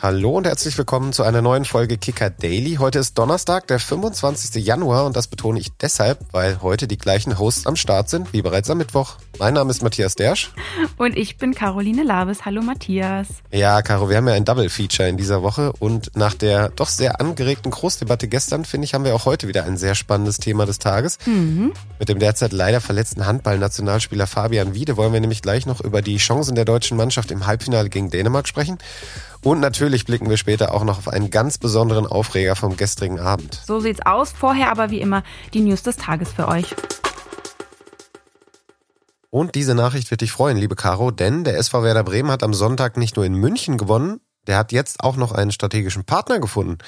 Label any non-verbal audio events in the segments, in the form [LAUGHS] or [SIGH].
Hallo und herzlich willkommen zu einer neuen Folge Kicker Daily. Heute ist Donnerstag, der 25. Januar und das betone ich deshalb, weil heute die gleichen Hosts am Start sind wie bereits am Mittwoch. Mein Name ist Matthias Dersch. Und ich bin Caroline Labes. Hallo Matthias. Ja, Caro, wir haben ja ein Double Feature in dieser Woche und nach der doch sehr angeregten Großdebatte gestern, finde ich, haben wir auch heute wieder ein sehr spannendes Thema des Tages. Mhm. Mit dem derzeit leider verletzten Handball-Nationalspieler Fabian Wiede wollen wir nämlich gleich noch über die Chancen der deutschen Mannschaft im Halbfinale gegen Dänemark sprechen. Und natürlich blicken wir später auch noch auf einen ganz besonderen Aufreger vom gestrigen Abend. So sieht's aus. Vorher aber wie immer die News des Tages für euch. Und diese Nachricht wird dich freuen, liebe Caro, denn der SV Werder Bremen hat am Sonntag nicht nur in München gewonnen, der hat jetzt auch noch einen strategischen Partner gefunden.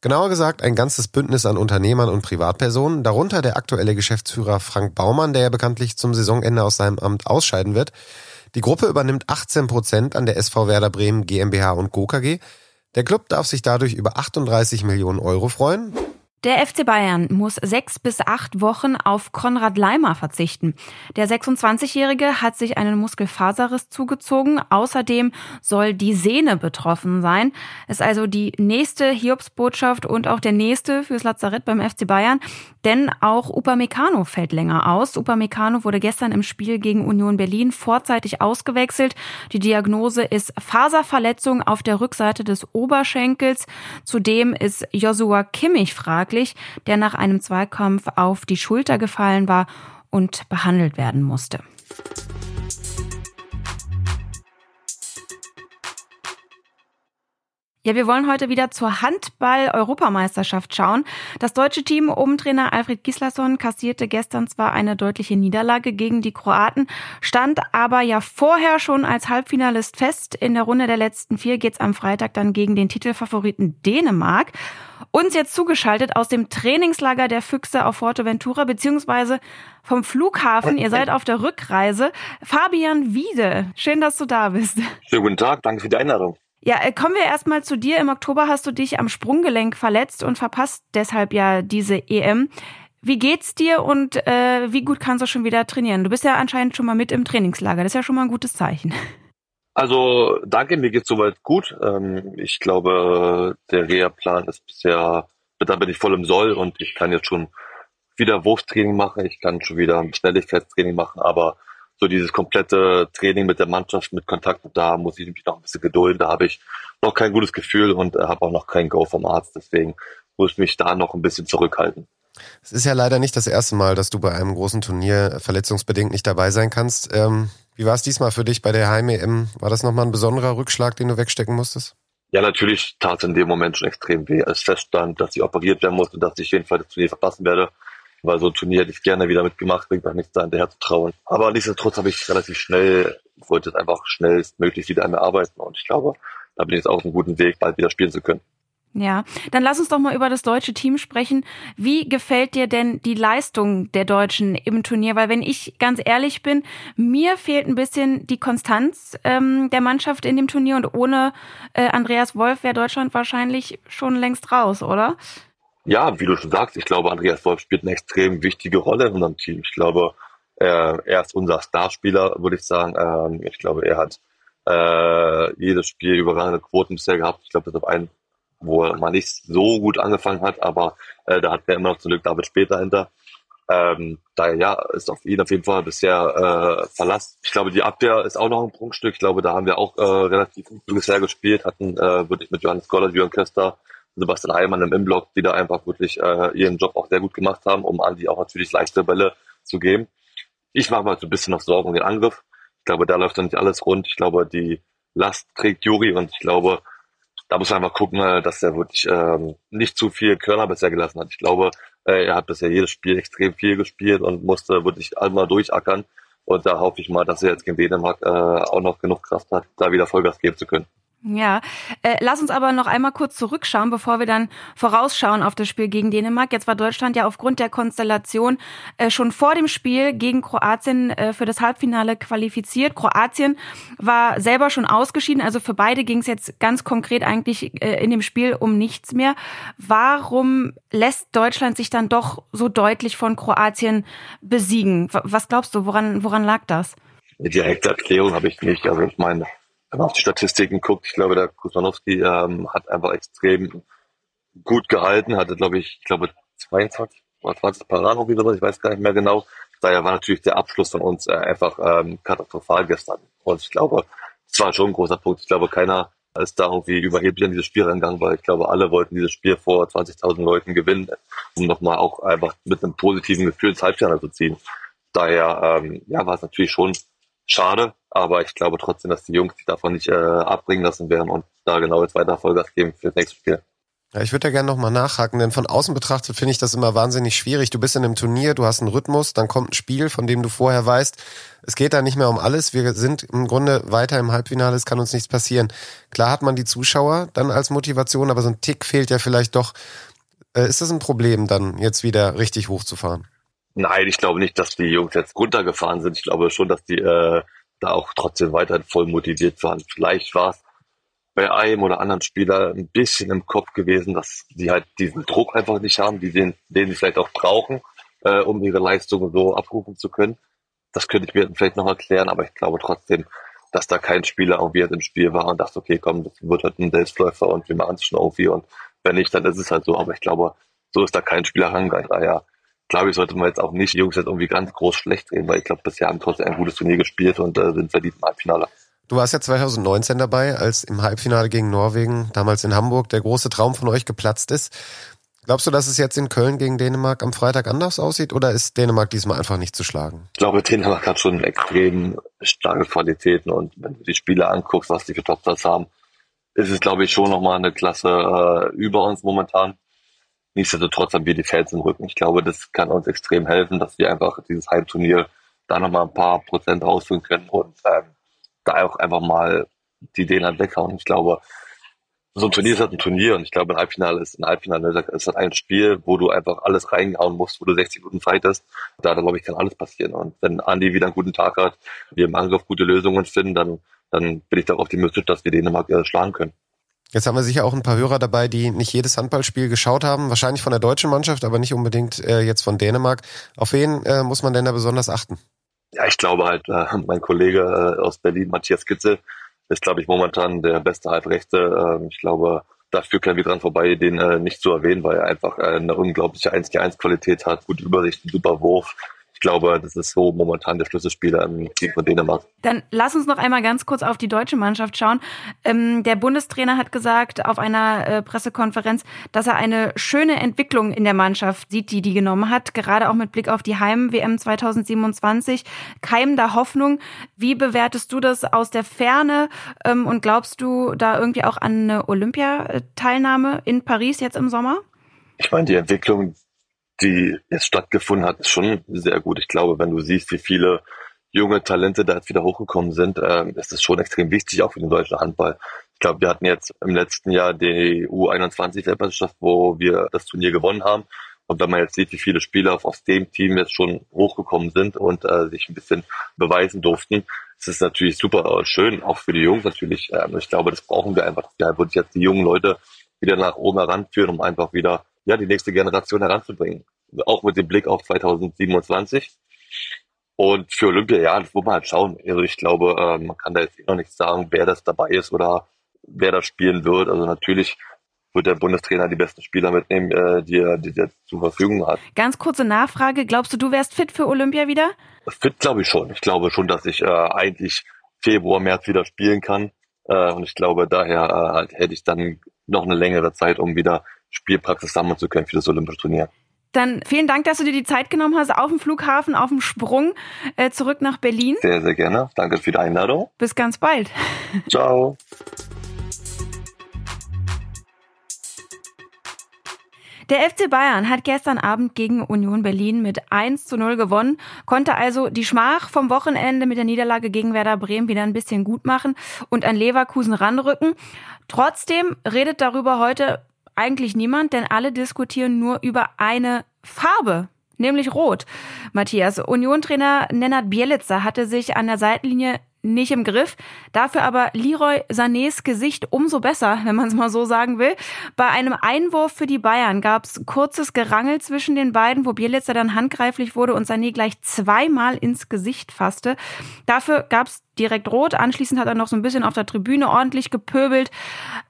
Genauer gesagt ein ganzes Bündnis an Unternehmern und Privatpersonen, darunter der aktuelle Geschäftsführer Frank Baumann, der ja bekanntlich zum Saisonende aus seinem Amt ausscheiden wird. Die Gruppe übernimmt 18 Prozent an der SV Werder Bremen GmbH und Co. KG. Der Club darf sich dadurch über 38 Millionen Euro freuen. Der FC Bayern muss sechs bis acht Wochen auf Konrad Leimer verzichten. Der 26-Jährige hat sich einen Muskelfaserriss zugezogen. Außerdem soll die Sehne betroffen sein. Ist also die nächste Hiobsbotschaft und auch der nächste fürs Lazarett beim FC Bayern. Denn auch Upamecano fällt länger aus. Upamecano wurde gestern im Spiel gegen Union Berlin vorzeitig ausgewechselt. Die Diagnose ist Faserverletzung auf der Rückseite des Oberschenkels. Zudem ist Joshua Kimmich fraglich fraglich, der nach einem Zweikampf auf die Schulter gefallen war und behandelt werden musste. Ja, wir wollen heute wieder zur Handball-Europameisterschaft schauen. Das deutsche Team um Trainer Alfred Gislason kassierte gestern zwar eine deutliche Niederlage gegen die Kroaten, stand aber ja vorher schon als Halbfinalist fest. In der Runde der letzten vier geht's am Freitag dann gegen den Titelfavoriten Dänemark. Uns jetzt zugeschaltet aus dem Trainingslager der Füchse auf Forteventura, beziehungsweise vom Flughafen. Ihr seid auf der Rückreise. Fabian Wiede, schön, dass du da bist. Schönen guten Tag, danke für die Einladung. Ja, äh, kommen wir erstmal zu dir. Im Oktober hast du dich am Sprunggelenk verletzt und verpasst deshalb ja diese EM. Wie geht's dir und äh, wie gut kannst du schon wieder trainieren? Du bist ja anscheinend schon mal mit im Trainingslager. Das ist ja schon mal ein gutes Zeichen. Also danke, mir geht's soweit gut. Ähm, ich glaube, der Reha-Plan ist bisher, da bin ich voll im Soll und ich kann jetzt schon wieder Wurftraining machen. Ich kann schon wieder Schnelligkeitstraining machen, aber so dieses komplette Training mit der Mannschaft, mit Kontakt, da muss ich mich noch ein bisschen gedulden. Da habe ich noch kein gutes Gefühl und äh, habe auch noch kein Go vom Arzt. Deswegen muss ich mich da noch ein bisschen zurückhalten. Es ist ja leider nicht das erste Mal, dass du bei einem großen Turnier verletzungsbedingt nicht dabei sein kannst. Ähm, wie war es diesmal für dich bei der Heim-EM? War das nochmal ein besonderer Rückschlag, den du wegstecken musstest? Ja, natürlich tat es in dem Moment schon extrem weh, als feststand, dass ich operiert werden musste, dass ich jedenfalls das Turnier verpassen werde weil so ein Turnier hätte ich gerne wieder mitgemacht, bringt auch nichts da hinterher zu trauen. Aber nichtsdestotrotz habe ich relativ schnell, wollte es einfach schnellstmöglich wieder mir arbeiten und ich glaube, da bin ich jetzt auf einem guten Weg, bald wieder spielen zu können. Ja, dann lass uns doch mal über das deutsche Team sprechen. Wie gefällt dir denn die Leistung der Deutschen im Turnier? Weil wenn ich ganz ehrlich bin, mir fehlt ein bisschen die Konstanz ähm, der Mannschaft in dem Turnier und ohne äh, Andreas Wolf wäre Deutschland wahrscheinlich schon längst raus, oder? Ja, wie du schon sagst, ich glaube, Andreas Wolf spielt eine extrem wichtige Rolle in unserem Team. Ich glaube, er, er ist unser Starspieler, würde ich sagen. Ähm, ich glaube, er hat äh, jedes Spiel überragende Quoten bisher gehabt. Ich glaube, das ist ein, wo er mal nicht so gut angefangen hat, aber äh, da hat er immer noch zum Glück David später hinter. Ähm, daher ja, ist auf ihn auf jeden Fall bisher äh, Verlass. Ich glaube, die Abwehr ist auch noch ein Prunkstück. Ich glaube, da haben wir auch äh, relativ gut bisher gespielt, hatten äh, wirklich mit Johannes Goller, Jürgen Köster, Sebastian Heimann im Inblock, die da einfach wirklich äh, ihren Job auch sehr gut gemacht haben, um Andi auch natürlich leichte Bälle zu geben. Ich mache mal so ein bisschen noch Sorgen um den Angriff. Ich glaube, da läuft noch nicht alles rund. Ich glaube, die Last trägt Juri und ich glaube, da muss man einfach gucken, äh, dass er wirklich ähm, nicht zu viel Körner bisher gelassen hat. Ich glaube, äh, er hat bisher jedes Spiel extrem viel gespielt und musste wirklich einmal durchackern. Und da hoffe ich mal, dass er jetzt gegen Dänemark äh, auch noch genug Kraft hat, da wieder Vollgas geben zu können. Ja, äh, lass uns aber noch einmal kurz zurückschauen, bevor wir dann vorausschauen auf das Spiel gegen Dänemark. Jetzt war Deutschland ja aufgrund der Konstellation äh, schon vor dem Spiel gegen Kroatien äh, für das Halbfinale qualifiziert. Kroatien war selber schon ausgeschieden, also für beide ging es jetzt ganz konkret eigentlich äh, in dem Spiel um nichts mehr. Warum lässt Deutschland sich dann doch so deutlich von Kroatien besiegen? Was glaubst du, woran, woran lag das? Die direkte Erklärung habe ich nicht. Also ich meine, wenn man auf die Statistiken guckt, ich glaube, der Kusmanowski ähm, hat einfach extrem gut gehalten, hatte, glaube ich, ich glaube 22 oder 20 Paraden oder sowas, ich weiß gar nicht mehr genau. Daher war natürlich der Abschluss von uns äh, einfach ähm, katastrophal gestern. Und ich glaube, das war schon ein großer Punkt. Ich glaube, keiner ist da irgendwie überheblich an dieses Spiel reingegangen, weil ich glaube, alle wollten dieses Spiel vor 20.000 Leuten gewinnen, um nochmal auch einfach mit einem positiven Gefühl ins Halbfinale zu ziehen. Daher ähm, ja, war es natürlich schon schade, aber ich glaube trotzdem, dass die Jungs sich davon nicht äh, abbringen lassen werden und da genau jetzt weiter Vollgas geben für das nächste Spiel. Ja, ich würde da gerne nochmal nachhaken, denn von außen betrachtet finde ich das immer wahnsinnig schwierig. Du bist in einem Turnier, du hast einen Rhythmus, dann kommt ein Spiel, von dem du vorher weißt, es geht da nicht mehr um alles. Wir sind im Grunde weiter im Halbfinale, es kann uns nichts passieren. Klar hat man die Zuschauer dann als Motivation, aber so ein Tick fehlt ja vielleicht doch. Äh, ist das ein Problem, dann jetzt wieder richtig hochzufahren? Nein, ich glaube nicht, dass die Jungs jetzt runtergefahren sind. Ich glaube schon, dass die äh, da auch trotzdem weiterhin voll motiviert waren. Vielleicht war es bei einem oder anderen Spieler ein bisschen im Kopf gewesen, dass die halt diesen Druck einfach nicht haben, die den, den sie vielleicht auch brauchen, äh, um ihre Leistungen so abrufen zu können. Das könnte ich mir vielleicht noch erklären, aber ich glaube trotzdem, dass da kein Spieler irgendwie jetzt im Spiel war und dachte, okay, komm, das wird halt ein Selbstläufer und wir machen es schon irgendwie und wenn nicht, dann ist es halt so. Aber ich glaube, so ist da kein Spieler rangegangen. Daher glaube ich, sollte man jetzt auch nicht die Jungs jetzt irgendwie ganz groß schlecht reden, weil ich glaube, bisher haben trotzdem ein gutes Turnier gespielt und äh, sind verdient im Halbfinale. Du warst ja 2019 dabei, als im Halbfinale gegen Norwegen, damals in Hamburg, der große Traum von euch geplatzt ist. Glaubst du, dass es jetzt in Köln gegen Dänemark am Freitag anders aussieht oder ist Dänemark diesmal einfach nicht zu schlagen? Ich glaube, Dänemark hat schon extrem starke Qualitäten und wenn du die Spiele anguckst, was die für Topstars haben, ist es, glaube ich, schon nochmal eine Klasse äh, über uns momentan. Nichtsdestotrotz haben wir die Fans im Rücken. Ich glaube, das kann uns extrem helfen, dass wir einfach dieses Heimturnier da nochmal ein paar Prozent rausholen können und ähm, da auch einfach mal die Ideen halt weghauen. Ich glaube, so ein Turnier ist halt ein Turnier und ich glaube, ein Halbfinale ist ein Halbfinale, ist halt ein Spiel, wo du einfach alles reinhauen musst, wo du 60 Minuten fightest. Da, glaube ich, kann alles passieren. Und wenn Andi wieder einen guten Tag hat, wir im Angriff gute Lösungen finden, dann, dann bin ich darauf optimistisch, dass wir Dänemark äh, schlagen können. Jetzt haben wir sicher auch ein paar Hörer dabei, die nicht jedes Handballspiel geschaut haben. Wahrscheinlich von der deutschen Mannschaft, aber nicht unbedingt äh, jetzt von Dänemark. Auf wen äh, muss man denn da besonders achten? ja, ich glaube halt, äh, mein Kollege äh, aus Berlin, Matthias Kitzel, ist, glaube ich, momentan der beste Halbrechte. Äh, ich glaube, da führt kein Weg dran vorbei, den äh, nicht zu erwähnen, weil er einfach äh, eine unglaubliche 1 1 Qualität hat, gute Übersicht, super Wurf, ich glaube, das ist so momentan der Schlüsselspieler im Team von Dänemark. Dann lass uns noch einmal ganz kurz auf die deutsche Mannschaft schauen. Ähm, der Bundestrainer hat gesagt auf einer äh, Pressekonferenz, dass er eine schöne Entwicklung in der Mannschaft sieht, die die genommen hat, gerade auch mit Blick auf die Heim-WM 2027. Keim da Hoffnung. Wie bewertest du das aus der Ferne ähm, und glaubst du da irgendwie auch an eine Olympiateilnahme in Paris jetzt im Sommer? Ich meine, die Entwicklung, die jetzt stattgefunden hat, ist schon sehr gut. Ich glaube, wenn du siehst, wie viele junge Talente da jetzt wieder hochgekommen sind, äh, ist das schon extrem wichtig, auch für den deutschen Handball. Ich glaube, wir hatten jetzt im letzten Jahr die U21-Weltmeisterschaft, wo wir das Turnier gewonnen haben. Und wenn man jetzt sieht, wie viele Spieler aus dem Team jetzt schon hochgekommen sind und äh, sich ein bisschen beweisen durften, ist es natürlich super schön, auch für die Jungs natürlich. Ähm, ich glaube, das brauchen wir einfach, wir einfach jetzt die jungen Leute wieder nach oben heranführen, um einfach wieder ja, die nächste Generation heranzubringen. Auch mit dem Blick auf 2027. Und für Olympia, ja, das muss man halt schauen. Also ich glaube, äh, man kann da jetzt eh noch nicht sagen, wer das dabei ist oder wer das spielen wird. Also natürlich wird der Bundestrainer die besten Spieler mitnehmen, äh, die, er, die er zur Verfügung hat. Ganz kurze Nachfrage. Glaubst du, du wärst fit für Olympia wieder? Fit glaube ich schon. Ich glaube schon, dass ich äh, eigentlich Februar, März wieder spielen kann. Äh, und ich glaube, daher äh, hätte ich dann noch eine längere Zeit, um wieder Spielpraxis sammeln zu können für das Olympische Turnier. Dann vielen Dank, dass du dir die Zeit genommen hast, auf dem Flughafen, auf dem Sprung äh, zurück nach Berlin. Sehr, sehr gerne. Danke für die Einladung. Bis ganz bald. [LAUGHS] Ciao. Der FC Bayern hat gestern Abend gegen Union Berlin mit 1 zu 0 gewonnen, konnte also die Schmach vom Wochenende mit der Niederlage gegen Werder Bremen wieder ein bisschen gut machen und an Leverkusen ranrücken. Trotzdem redet darüber heute eigentlich niemand, denn alle diskutieren nur über eine Farbe, nämlich Rot. Matthias, Union-Trainer Nenad Bielitzer hatte sich an der Seitenlinie nicht im Griff. Dafür aber Leroy Sanés Gesicht umso besser, wenn man es mal so sagen will. Bei einem Einwurf für die Bayern gab es kurzes Gerangel zwischen den beiden, wo Bielitzer dann handgreiflich wurde und Sané gleich zweimal ins Gesicht fasste. Dafür gab es direkt rot. Anschließend hat er noch so ein bisschen auf der Tribüne ordentlich gepöbelt,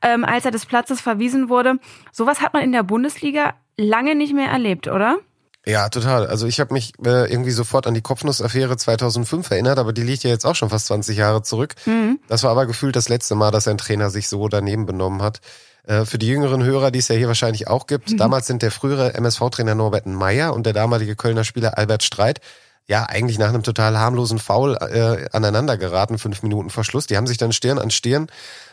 ähm, als er des Platzes verwiesen wurde. Sowas hat man in der Bundesliga lange nicht mehr erlebt, oder? Ja, total. Also ich habe mich äh, irgendwie sofort an die Kopfnussaffäre 2005 erinnert, aber die liegt ja jetzt auch schon fast 20 Jahre zurück. Mhm. Das war aber gefühlt das letzte Mal, dass ein Trainer sich so daneben benommen hat. Äh, für die jüngeren Hörer, die es ja hier wahrscheinlich auch gibt, mhm. damals sind der frühere MSV-Trainer Norbert Meyer und der damalige Kölner Spieler Albert Streit ja eigentlich nach einem total harmlosen Foul äh, aneinander geraten, fünf Minuten vor Schluss. Die haben sich dann Stirn an Stirn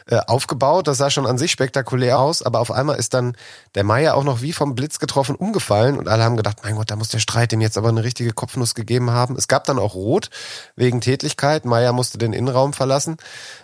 äh, aufgebaut. Das sah schon an sich spektakulär aus, aber auf einmal ist dann der Meier auch noch wie vom Blitz getroffen umgefallen und alle haben gedacht, mein Gott, da muss der Streit dem jetzt aber eine richtige Kopfnuss gegeben haben. Es gab dann auch Rot wegen Tätlichkeit. Meier musste den Innenraum verlassen.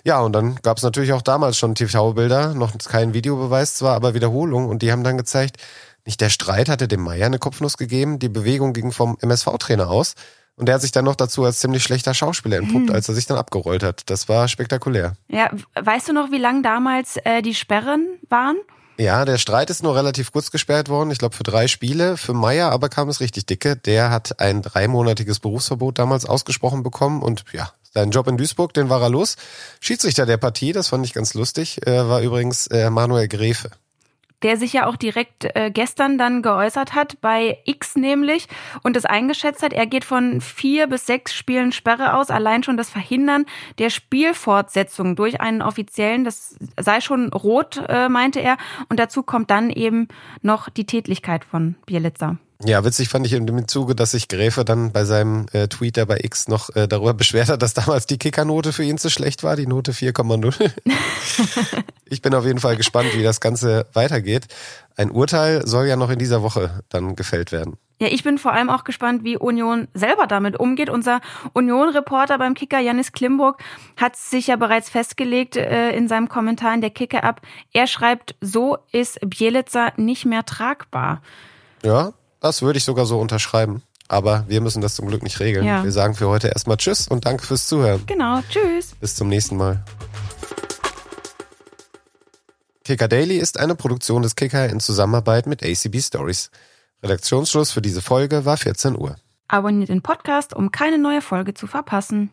Ja, und dann gab es natürlich auch damals schon TV-Bilder, noch kein Videobeweis zwar, aber Wiederholung und die haben dann gezeigt, nicht der Streit hatte dem Meier eine Kopfnuss gegeben, die Bewegung ging vom MSV-Trainer aus. Und der hat sich dann noch dazu als ziemlich schlechter Schauspieler entpuppt, hm. als er sich dann abgerollt hat. Das war spektakulär. Ja, weißt du noch, wie lang damals äh, die Sperren waren? Ja, der Streit ist nur relativ kurz gesperrt worden. Ich glaube für drei Spiele. Für Meier aber kam es richtig dicke. Der hat ein dreimonatiges Berufsverbot damals ausgesprochen bekommen und ja, seinen Job in Duisburg, den war er los. Schiedsrichter der Partie, das fand ich ganz lustig, äh, war übrigens äh, Manuel Gräfe der sich ja auch direkt äh, gestern dann geäußert hat, bei X nämlich, und es eingeschätzt hat, er geht von vier bis sechs Spielen Sperre aus, allein schon das Verhindern der Spielfortsetzung durch einen offiziellen, das sei schon rot, äh, meinte er, und dazu kommt dann eben noch die Tätlichkeit von Bielitzer. Ja, witzig fand ich in dem Zuge, dass sich Gräfe dann bei seinem äh, Tweet bei X noch äh, darüber [LAUGHS] beschwert hat, dass damals die Kickernote für ihn zu schlecht war, die Note 4,0. [LAUGHS] ich bin auf jeden Fall gespannt, wie das Ganze weitergeht. Ein Urteil soll ja noch in dieser Woche dann gefällt werden. Ja, ich bin vor allem auch gespannt, wie Union selber damit umgeht. Unser Union-Reporter beim Kicker, Janis Klimburg, hat sich ja bereits festgelegt äh, in seinem Kommentar in der Kicker-App. Er schreibt, so ist Bielitzer nicht mehr tragbar. Ja, das würde ich sogar so unterschreiben. Aber wir müssen das zum Glück nicht regeln. Ja. Wir sagen für heute erstmal Tschüss und danke fürs Zuhören. Genau, Tschüss. Bis zum nächsten Mal. Kicker Daily ist eine Produktion des Kicker in Zusammenarbeit mit ACB Stories. Redaktionsschluss für diese Folge war 14 Uhr. Abonniert den Podcast, um keine neue Folge zu verpassen.